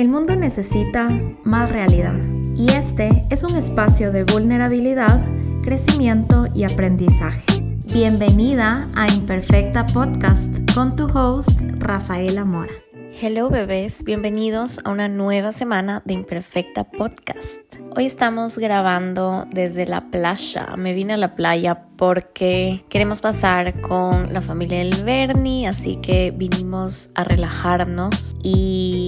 El mundo necesita más realidad y este es un espacio de vulnerabilidad, crecimiento y aprendizaje. Bienvenida a Imperfecta Podcast con tu host Rafaela Mora. Hello bebés, bienvenidos a una nueva semana de Imperfecta Podcast. Hoy estamos grabando desde la playa. Me vine a la playa porque queremos pasar con la familia del Bernie, así que vinimos a relajarnos y,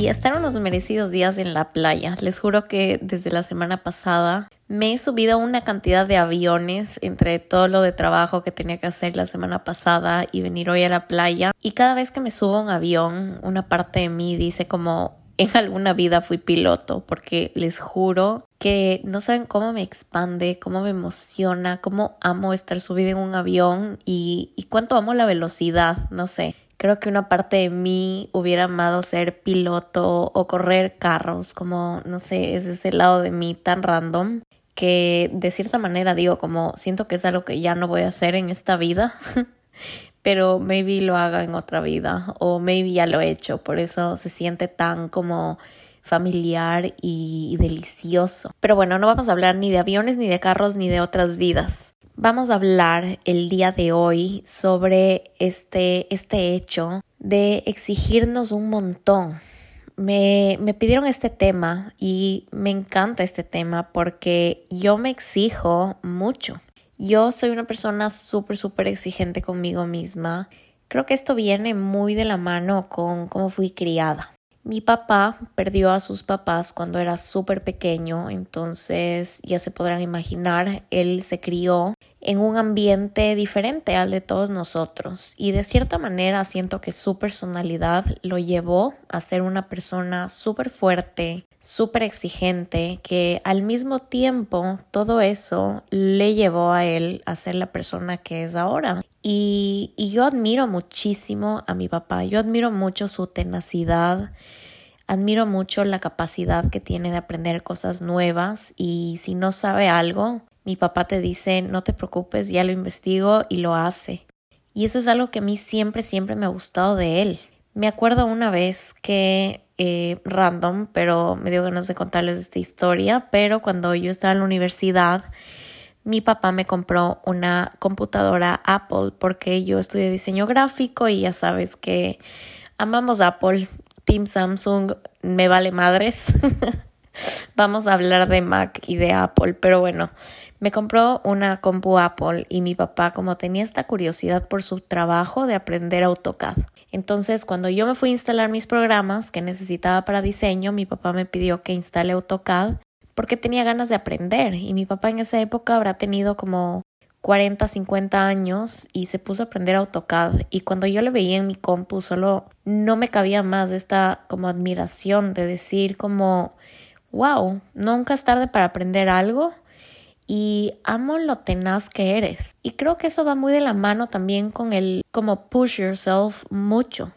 y estar unos merecidos días en la playa. Les juro que desde la semana pasada me he subido una cantidad de aviones entre todo lo de trabajo que tenía que hacer la semana pasada y venir hoy a la playa. Y cada vez que me subo a un avión, una parte de mí dice como, en alguna vida fui piloto, porque les juro que no saben cómo me expande, cómo me emociona, cómo amo estar subida en un avión y cuánto amo la velocidad, no sé. Creo que una parte de mí hubiera amado ser piloto o correr carros, como, no sé, es ese lado de mí tan random que de cierta manera digo como siento que es algo que ya no voy a hacer en esta vida pero maybe lo haga en otra vida o maybe ya lo he hecho, por eso se siente tan como familiar y, delicioso. Pero bueno, no vamos a hablar ni de aviones, ni de carros, ni de otras vidas. Vamos a hablar el día de hoy sobre este, este hecho de exigirnos un montón. Me, me pidieron este tema y me encanta este tema porque yo me exijo mucho. Yo soy una persona súper, súper exigente conmigo misma. Creo que esto viene muy de la mano con cómo fui criada. Mi papá perdió a sus papás cuando era súper pequeño, entonces ya se podrán imaginar, él se crió en un ambiente diferente al de todos nosotros y de cierta manera siento que su personalidad lo llevó a ser una persona súper fuerte, súper exigente, que al mismo tiempo todo eso le llevó a él a ser la persona que es ahora. Y, y yo admiro muchísimo a mi papá, yo admiro mucho su tenacidad. Admiro mucho la capacidad que tiene de aprender cosas nuevas y si no sabe algo, mi papá te dice, no te preocupes, ya lo investigo y lo hace. Y eso es algo que a mí siempre, siempre me ha gustado de él. Me acuerdo una vez que, eh, random, pero me dio ganas de contarles esta historia, pero cuando yo estaba en la universidad, mi papá me compró una computadora Apple porque yo estudié diseño gráfico y ya sabes que amamos Apple. Team Samsung me vale madres. Vamos a hablar de Mac y de Apple, pero bueno, me compró una compu Apple y mi papá como tenía esta curiosidad por su trabajo de aprender AutoCAD. Entonces, cuando yo me fui a instalar mis programas que necesitaba para diseño, mi papá me pidió que instale AutoCAD porque tenía ganas de aprender y mi papá en esa época habrá tenido como 40, 50 años y se puso a aprender AutoCAD y cuando yo le veía en mi compu solo no me cabía más esta como admiración de decir como wow, nunca es tarde para aprender algo y amo lo tenaz que eres. Y creo que eso va muy de la mano también con el como push yourself mucho.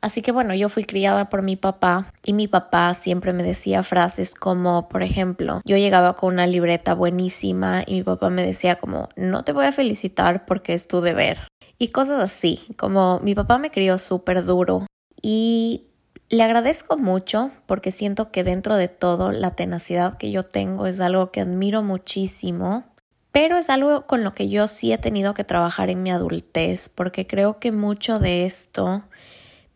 Así que bueno, yo fui criada por mi papá y mi papá siempre me decía frases como, por ejemplo, yo llegaba con una libreta buenísima y mi papá me decía como, no te voy a felicitar porque es tu deber. Y cosas así, como mi papá me crió súper duro y le agradezco mucho porque siento que dentro de todo la tenacidad que yo tengo es algo que admiro muchísimo, pero es algo con lo que yo sí he tenido que trabajar en mi adultez porque creo que mucho de esto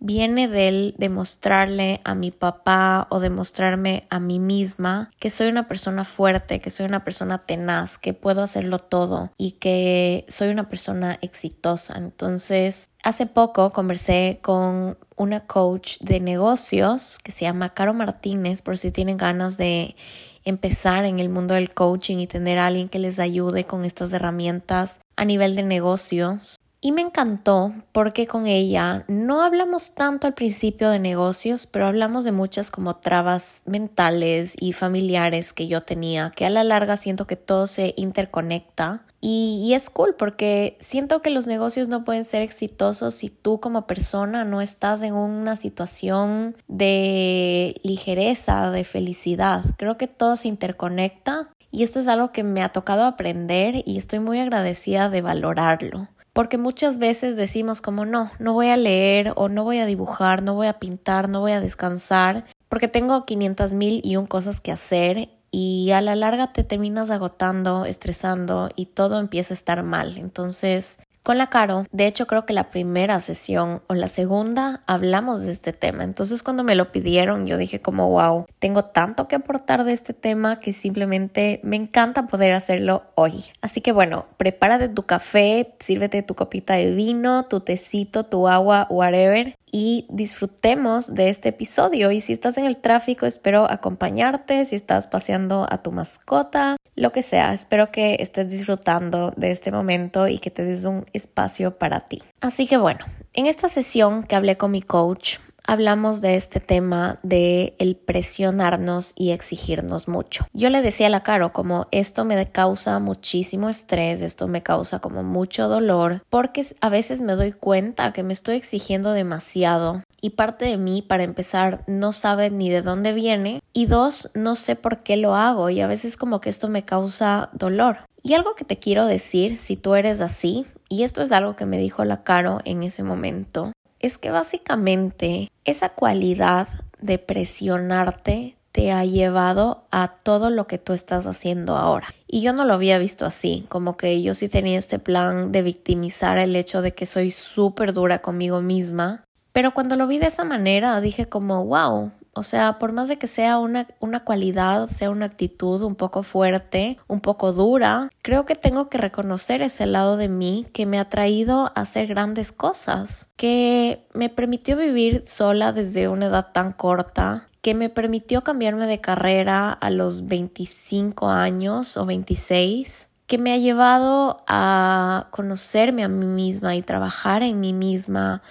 viene del demostrarle a mi papá o demostrarme a mí misma que soy una persona fuerte, que soy una persona tenaz, que puedo hacerlo todo y que soy una persona exitosa. Entonces, hace poco conversé con una coach de negocios que se llama Caro Martínez por si tienen ganas de empezar en el mundo del coaching y tener a alguien que les ayude con estas herramientas a nivel de negocios. Y me encantó porque con ella no hablamos tanto al principio de negocios, pero hablamos de muchas como trabas mentales y familiares que yo tenía, que a la larga siento que todo se interconecta. Y, y, es cool porque siento que los negocios no pueden ser exitosos si tú como persona no estás en una situación de ligereza, de felicidad. Creo que todo se interconecta y esto es algo que me ha tocado aprender y estoy muy agradecida de valorarlo. Porque muchas veces decimos como no, no voy a leer o no voy a dibujar, no voy a pintar, no voy a descansar, porque tengo 500 mil y un cosas que hacer y a la larga te terminas agotando, estresando y todo empieza a estar mal. Entonces, con la Caro, de hecho creo que la primera sesión o la segunda hablamos de este tema. Entonces cuando me lo pidieron yo dije como wow, tengo tanto que aportar de este tema que simplemente me encanta poder hacerlo hoy. Así que bueno, prepárate tu café, sírvete tu copita de vino, tu tecito, tu agua, whatever y disfrutemos de este episodio. Y si estás en el tráfico, espero acompañarte, si estás paseando a tu mascota, lo que sea, espero que estés disfrutando de este momento y que te des un espacio para ti. Así que bueno, en esta sesión que hablé con mi coach, hablamos de este tema de el presionarnos y exigirnos mucho. Yo le decía a la Caro como esto me causa muchísimo estrés, esto me causa como mucho dolor, porque a veces me doy cuenta que me estoy exigiendo demasiado y parte de mí para empezar no sabe ni de dónde viene y dos no sé por qué lo hago y a veces como que esto me causa dolor. Y algo que te quiero decir si tú eres así, y esto es algo que me dijo la Caro en ese momento, es que básicamente esa cualidad de presionarte te ha llevado a todo lo que tú estás haciendo ahora. Y yo no lo había visto así, como que yo sí tenía este plan de victimizar el hecho de que soy súper dura conmigo misma. Pero cuando lo vi de esa manera, dije como, wow, o sea, por más de que sea una, una cualidad, sea una actitud un poco fuerte, un poco dura, creo que tengo que reconocer ese lado de mí que me ha traído a hacer grandes cosas, que me permitió vivir sola desde una edad tan corta, que me permitió cambiarme de carrera a los 25 años o 26 que me ha llevado a conocerme a mí misma y trabajar en mí misma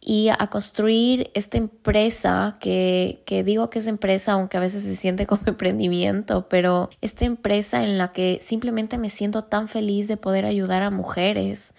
y a construir esta empresa que, que digo que es empresa, aunque a veces se siente como emprendimiento, pero esta empresa en la que simplemente me siento tan feliz de poder ayudar a mujeres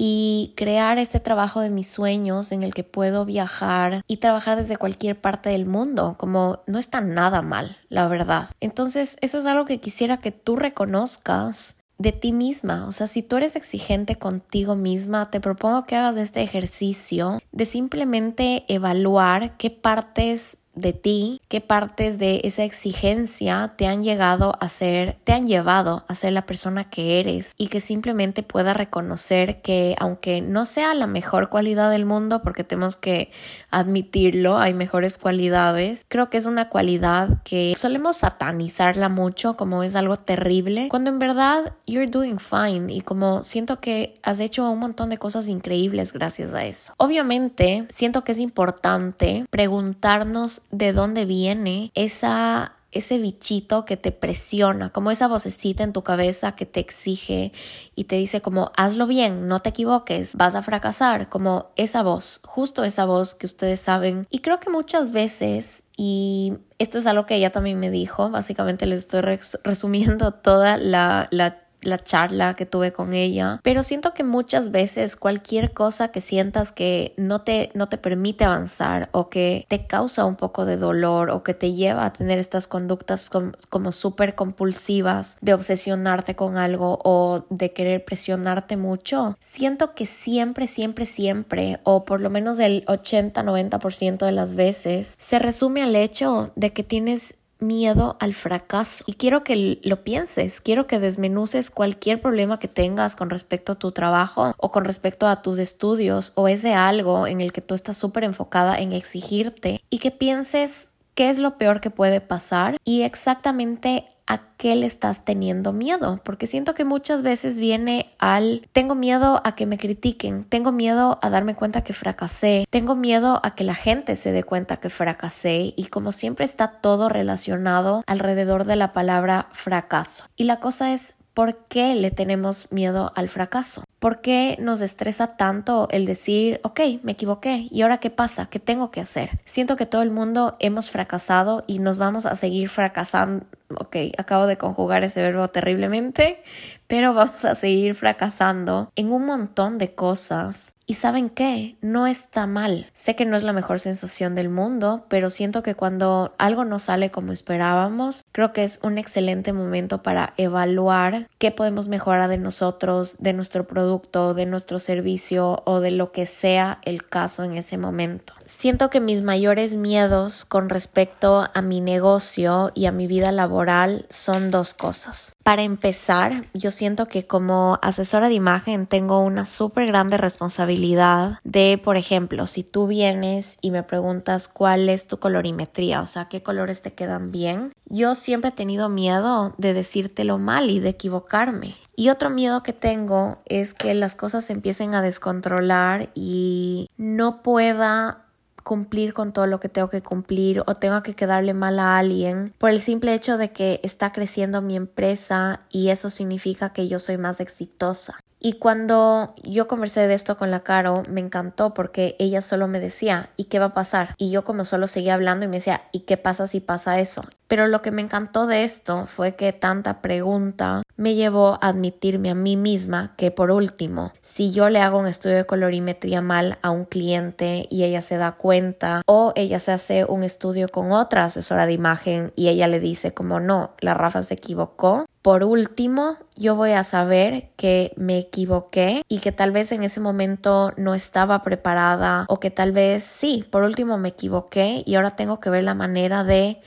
y crear este trabajo de mis sueños en el que puedo viajar y trabajar desde cualquier parte del mundo, como no está nada mal, la verdad. Entonces, eso es algo que quisiera que tú reconozcas de ti misma. O sea, si tú eres exigente contigo misma, te propongo que hagas este ejercicio de simplemente evaluar qué partes de ti, qué partes de esa exigencia te han llegado a ser, te han llevado a ser la persona que eres y que simplemente pueda reconocer que aunque no sea la mejor cualidad del mundo, porque tenemos que admitirlo, hay mejores cualidades, creo que es una cualidad que solemos satanizarla mucho como es algo terrible, cuando en verdad you're doing fine y como siento que has hecho un montón de cosas increíbles gracias a eso. Obviamente, siento que es importante preguntarnos de dónde viene esa ese bichito que te presiona, como esa vocecita en tu cabeza que te exige y te dice como hazlo bien, no te equivoques, vas a fracasar, como esa voz, justo esa voz que ustedes saben. Y creo que muchas veces, y esto es algo que ella también me dijo, básicamente les estoy resumiendo toda la, la la charla que tuve con ella, pero siento que muchas veces cualquier cosa que sientas que no te, no te permite avanzar o que te causa un poco de dolor o que te lleva a tener estas conductas como, como súper compulsivas de obsesionarte con algo o de querer presionarte mucho, siento que siempre, siempre, siempre, o por lo menos el 80-90% de las veces, se resume al hecho de que tienes miedo al fracaso. Y quiero que lo pienses, quiero que desmenuces cualquier problema que tengas con respecto a tu trabajo o con respecto a tus estudios o ese algo en el que tú estás súper enfocada en exigirte y que pienses qué es lo peor que puede pasar y exactamente a qué le estás teniendo miedo, porque siento que muchas veces viene al tengo miedo a que me critiquen, tengo miedo a darme cuenta que fracasé, tengo miedo a que la gente se dé cuenta que fracasé y como siempre está todo relacionado alrededor de la palabra fracaso. Y la cosa es ¿Por qué le tenemos miedo al fracaso? ¿Por qué nos estresa tanto el decir, ok, me equivoqué, ¿y ahora qué pasa? ¿Qué tengo que hacer? Siento que todo el mundo hemos fracasado y nos vamos a seguir fracasando ok, acabo de conjugar ese verbo terriblemente, pero vamos a seguir fracasando en un montón de cosas. Y saben qué, no está mal. Sé que no es la mejor sensación del mundo, pero siento que cuando algo no sale como esperábamos, creo que es un excelente momento para evaluar qué podemos mejorar de nosotros, de nuestro producto, de nuestro servicio o de lo que sea el caso en ese momento. Siento que mis mayores miedos con respecto a mi negocio y a mi vida laboral son dos cosas. Para empezar, yo siento que como asesora de imagen tengo una súper grande responsabilidad de, por ejemplo, si tú vienes y me preguntas cuál es tu colorimetría, o sea, qué colores te quedan bien, yo siempre he tenido miedo de decírtelo mal y de equivocarme. Y otro miedo que tengo es que las cosas se empiecen a descontrolar y no pueda cumplir con todo lo que tengo que cumplir o tengo que quedarle mal a alguien por el simple hecho de que está creciendo mi empresa y eso significa que yo soy más exitosa. Y cuando yo conversé de esto con la Caro, me encantó porque ella solo me decía, ¿y qué va a pasar? Y yo como solo seguía hablando y me decía, ¿y qué pasa si pasa eso? Pero lo que me encantó de esto fue que tanta pregunta me llevó a admitirme a mí misma que por último, si yo le hago un estudio de colorimetría mal a un cliente y ella se da cuenta o ella se hace un estudio con otra asesora de imagen y ella le dice como no, la Rafa se equivocó, por último, yo voy a saber que me equivoqué y que tal vez en ese momento no estaba preparada o que tal vez sí, por último me equivoqué y ahora tengo que ver la manera de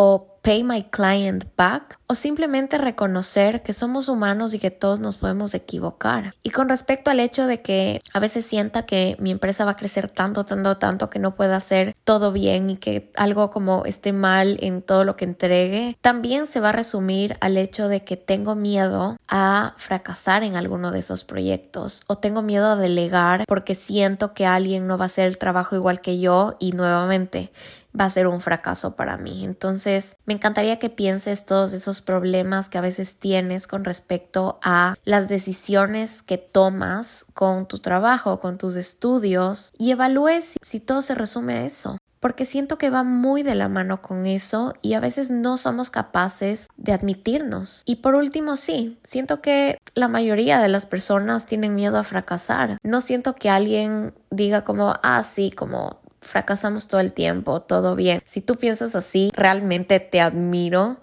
o pay my client back o simplemente reconocer que somos humanos y que todos nos podemos equivocar. Y con respecto al hecho de que a veces sienta que mi empresa va a crecer tanto, tanto, tanto que no pueda hacer todo bien y que algo como esté mal en todo lo que entregue, también se va a resumir al hecho de que tengo miedo a fracasar en alguno de esos proyectos o tengo miedo a delegar porque siento que alguien no va a hacer el trabajo igual que yo y nuevamente va a ser un fracaso para mí. Entonces, me encantaría que pienses todos esos problemas que a veces tienes con respecto a las decisiones que tomas con tu trabajo, con tus estudios y evalúes si todo se resume a eso porque siento que va muy de la mano con eso y a veces no somos capaces de admitirnos. Y por último, sí, siento que la mayoría de las personas tienen miedo a fracasar. No siento que alguien diga como, ah, sí, como fracasamos todo el tiempo, todo bien. Si tú piensas así, realmente te admiro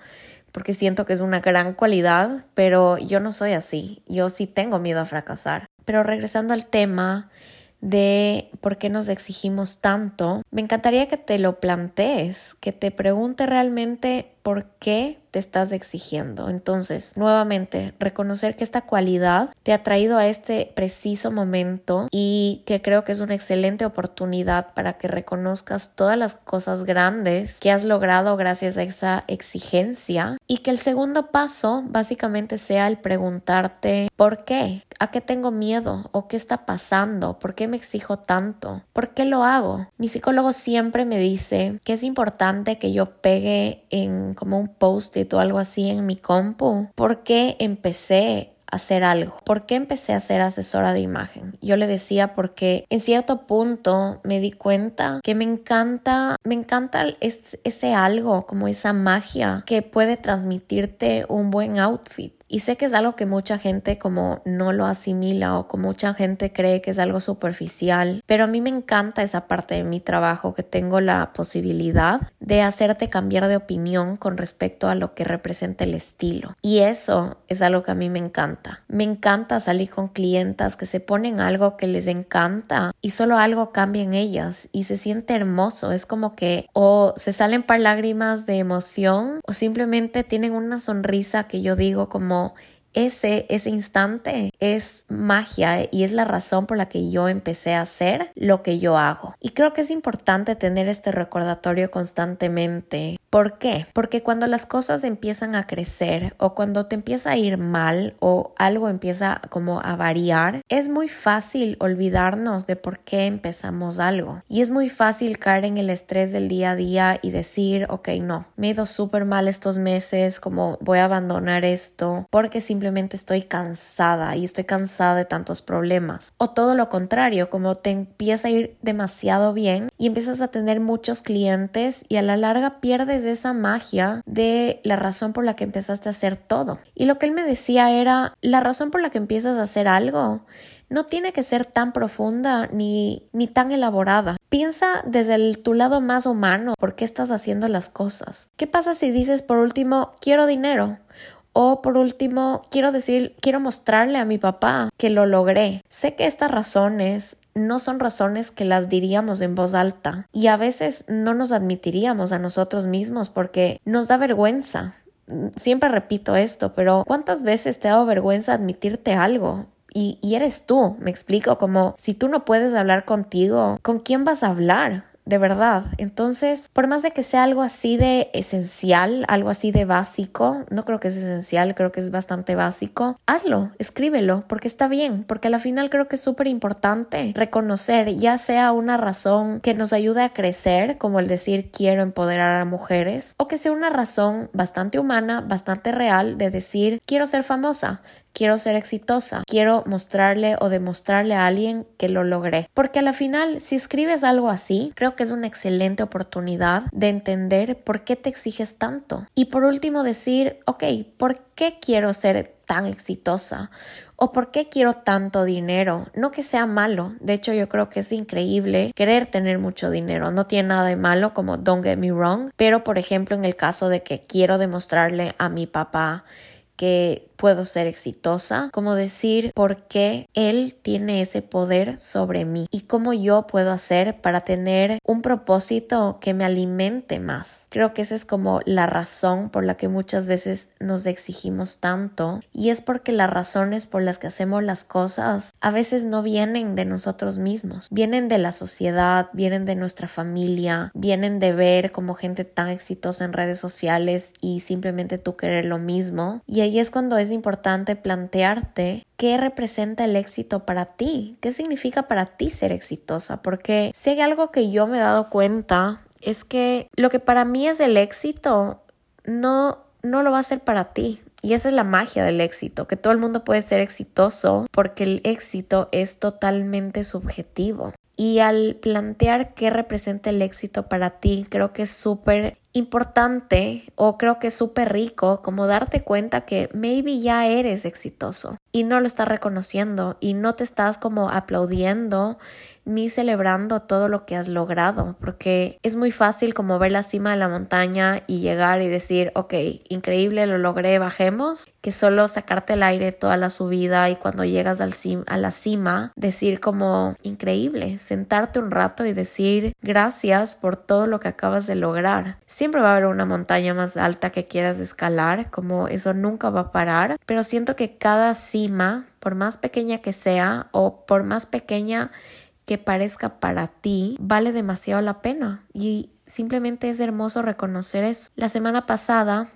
porque siento que es una gran cualidad, pero yo no soy así. Yo sí tengo miedo a fracasar. Pero regresando al tema de por qué nos exigimos tanto, me encantaría que te lo plantees, que te pregunte realmente por qué te estás exigiendo. Entonces, nuevamente, reconocer que esta cualidad te ha traído a este preciso momento y que creo que es una excelente oportunidad para que reconozcas todas las cosas grandes que has logrado gracias a esa exigencia y que el segundo paso básicamente sea el preguntarte ¿por qué? ¿A qué tengo miedo? ¿O qué está pasando? ¿Por qué me exijo tanto? ¿Por qué lo hago? Mi psicólogo siempre me dice que es importante que yo pegue en como un post o algo así en mi compu. ¿Por qué empecé hacer algo? ¿Por qué empecé a ser asesora de imagen? Yo le decía porque en cierto punto me di cuenta que me encanta, me encanta ese algo, como esa magia que puede transmitirte un buen outfit. Y sé que es algo que mucha gente como no lo asimila o como mucha gente cree que es algo superficial, pero a mí me encanta esa parte de mi trabajo que tengo la posibilidad de hacerte cambiar de opinión con respecto a lo que representa el estilo. Y eso es algo que a mí me encanta. Me encanta salir con clientas que se ponen algo que les encanta y solo algo cambia en ellas y se siente hermoso. Es como que o se salen par lágrimas de emoción o simplemente tienen una sonrisa que yo digo como ese, ese instante es magia y es la razón por la que yo empecé a hacer lo que yo hago. Y creo que es importante tener este recordatorio constantemente ¿Por qué? Porque cuando las cosas empiezan a crecer o cuando te empieza a ir mal o algo empieza como a variar, es muy fácil olvidarnos de por qué empezamos algo. Y es muy fácil caer en el estrés del día a día y decir, ok, no, me he ido súper mal estos meses, como voy a abandonar esto porque simplemente estoy cansada y estoy cansada de tantos problemas. O todo lo contrario, como te empieza a ir demasiado bien y empiezas a tener muchos clientes y a la larga pierdes de esa magia de la razón por la que empezaste a hacer todo. Y lo que él me decía era, la razón por la que empiezas a hacer algo no tiene que ser tan profunda ni, ni tan elaborada. Piensa desde tu lado más humano por qué estás haciendo las cosas. ¿Qué pasa si dices por último, quiero dinero? O por último, quiero decir, quiero mostrarle a mi papá que lo logré. Sé que estas razones no son razones que las diríamos en voz alta y a veces no nos admitiríamos a nosotros mismos porque nos da vergüenza. Siempre repito esto, pero ¿cuántas veces te ha dado vergüenza admitirte algo? Y, y eres tú, me explico, como si tú no puedes hablar contigo, ¿con quién vas a hablar? De verdad. Entonces, por más de que sea algo así de esencial, algo así de básico, no creo que es esencial, creo que es bastante básico, hazlo, escríbelo, porque está bien, porque al final creo que es súper importante reconocer, ya sea una razón que nos ayude a crecer, como el decir quiero empoderar a mujeres, o que sea una razón bastante humana, bastante real de decir quiero ser famosa, quiero ser exitosa, quiero mostrarle o demostrarle a alguien que lo logré. Porque a la final, si escribes algo así, creo que es una excelente oportunidad de entender por qué te exiges tanto. Y por último, decir, ok, ¿por qué quiero ser tan exitosa? ¿O por qué quiero tanto dinero? No que sea malo, de hecho yo creo que es increíble querer tener mucho dinero, no tiene nada de malo como don't get me wrong, pero por ejemplo en el caso de que quiero demostrarle a mi papá que puedo ser exitosa, como decir por qué él tiene ese poder sobre mí y cómo yo puedo hacer para tener un propósito que me alimente más. Creo que esa es como la razón por la que muchas veces nos exigimos tanto y es porque las razones por las que hacemos las cosas a veces no vienen de nosotros mismos, vienen de la sociedad, vienen de nuestra familia, vienen de ver como gente tan exitosa en redes sociales y simplemente tú querer lo mismo y ahí es cuando es importante plantearte qué representa el éxito para ti, qué significa para ti ser exitosa, porque si hay algo que yo me he dado cuenta es que lo que para mí es el éxito no no lo va a ser para ti. Y esa es la magia del éxito, que todo el mundo puede ser exitoso porque el éxito es totalmente subjetivo. Y al plantear qué representa el éxito para ti, creo que es súper importante o creo que es súper rico como darte cuenta que maybe ya eres exitoso y no lo estás reconociendo y no te estás como aplaudiendo ni celebrando todo lo que has logrado, porque es muy fácil como ver la cima de la montaña y llegar y decir, ok, increíble, lo logré, bajemos, que solo sacarte el aire toda la subida y cuando llegas al a la cima, decir como, increíble, sentarte un rato y decir, gracias por todo lo que acabas de lograr. Siempre va a haber una montaña más alta que quieras escalar, como eso nunca va a parar, pero siento que cada cima, por más pequeña que sea o por más pequeña que parezca para ti vale demasiado la pena y simplemente es hermoso reconocer eso. La semana pasada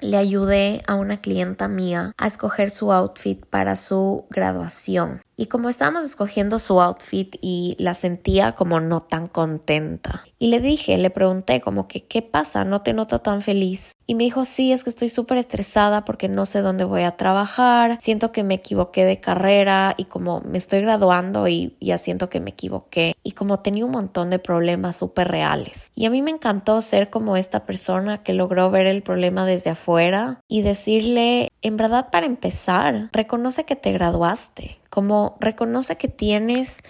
le ayudé a una clienta mía a escoger su outfit para su graduación. Y como estábamos escogiendo su outfit y la sentía como no tan contenta. Y le dije, le pregunté como que, ¿qué pasa? ¿No te noto tan feliz? Y me dijo, sí, es que estoy súper estresada porque no sé dónde voy a trabajar, siento que me equivoqué de carrera y como me estoy graduando y ya siento que me equivoqué. Y como tenía un montón de problemas súper reales. Y a mí me encantó ser como esta persona que logró ver el problema desde afuera y decirle, en verdad para empezar, reconoce que te graduaste como reconoce que tienes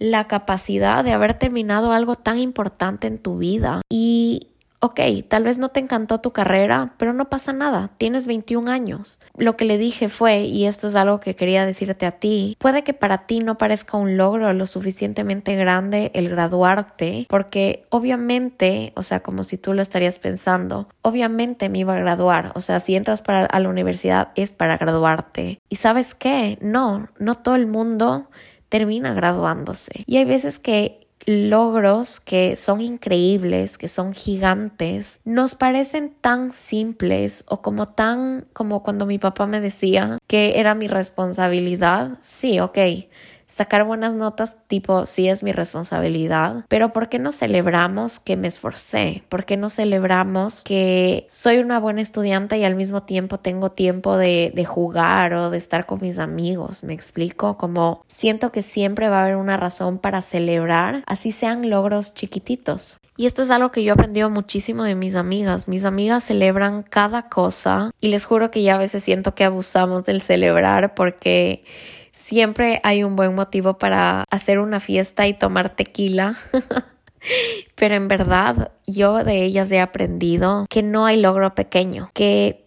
la capacidad de haber terminado algo tan importante en tu vida. Y ok, tal vez no te encantó tu carrera, pero no pasa nada, tienes 21 años. Lo que le dije fue, y esto es algo que quería decirte a ti, puede que para ti no parezca un logro lo suficientemente grande el graduarte, porque obviamente, o sea, como si tú lo estarías pensando, obviamente me iba a graduar, o sea, si entras para, a la universidad es para graduarte. Y sabes qué, no, no todo el mundo termina graduándose. Y hay veces que logros que son increíbles, que son gigantes, nos parecen tan simples o como tan como cuando mi papá me decía que era mi responsabilidad. Sí, ok. Sacar buenas notas, tipo, sí es mi responsabilidad, pero ¿por qué no celebramos que me esforcé? ¿Por qué no celebramos que soy una buena estudiante y al mismo tiempo tengo tiempo de, jugar o de estar con mis amigos? ¿Me explico? Como siento que siempre va a haber una razón para celebrar, así sean logros chiquititos. Y esto es algo que yo he aprendido muchísimo de mis amigas. Mis amigas celebran cada cosa y les juro que ya a veces siento que abusamos del celebrar porque siempre hay un buen motivo para hacer una fiesta y tomar tequila. Pero en verdad yo de ellas he aprendido que no hay logro pequeño, que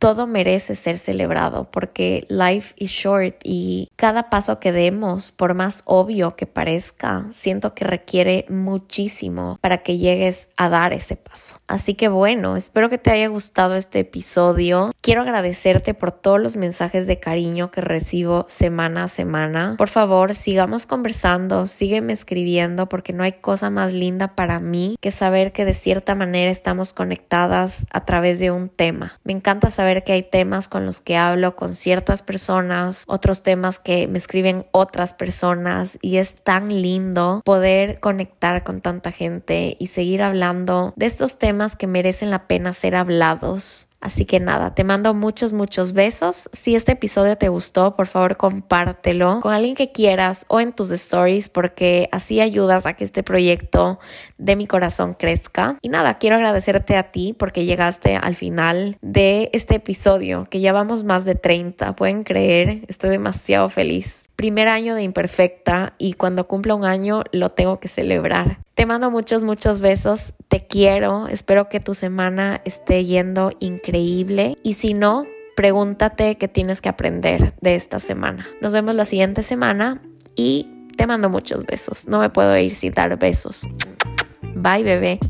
todo merece ser celebrado porque life is short y cada paso que demos, por más obvio que parezca, siento que requiere muchísimo para que llegues a dar ese paso. Así que bueno, espero que te haya gustado este episodio. Quiero agradecerte por todos los mensajes de cariño que recibo semana a semana. Por favor, sigamos conversando, sígueme escribiendo porque no hay cosa más linda para mí que saber que de cierta manera estamos conectadas a través de un tema. Me encanta saber que hay temas con los que hablo con ciertas personas, otros temas que me escriben otras personas y es tan lindo poder conectar con tanta gente y seguir hablando de estos temas que merecen la pena ser hablados Así que nada, te mando muchos, muchos besos. Si este episodio te gustó, por favor compártelo con alguien que quieras o en tus stories porque así ayudas a que este proyecto de mi corazón crezca. Y nada, quiero agradecerte a ti porque llegaste al final de este episodio, que ya vamos más de 30. Pueden creer, estoy demasiado feliz primer año de imperfecta y cuando cumpla un año lo tengo que celebrar. Te mando muchos, muchos besos, te quiero, espero que tu semana esté yendo increíble y si no, pregúntate qué tienes que aprender de esta semana. Nos vemos la siguiente semana y te mando muchos besos. No me puedo ir sin dar besos. Bye bebé.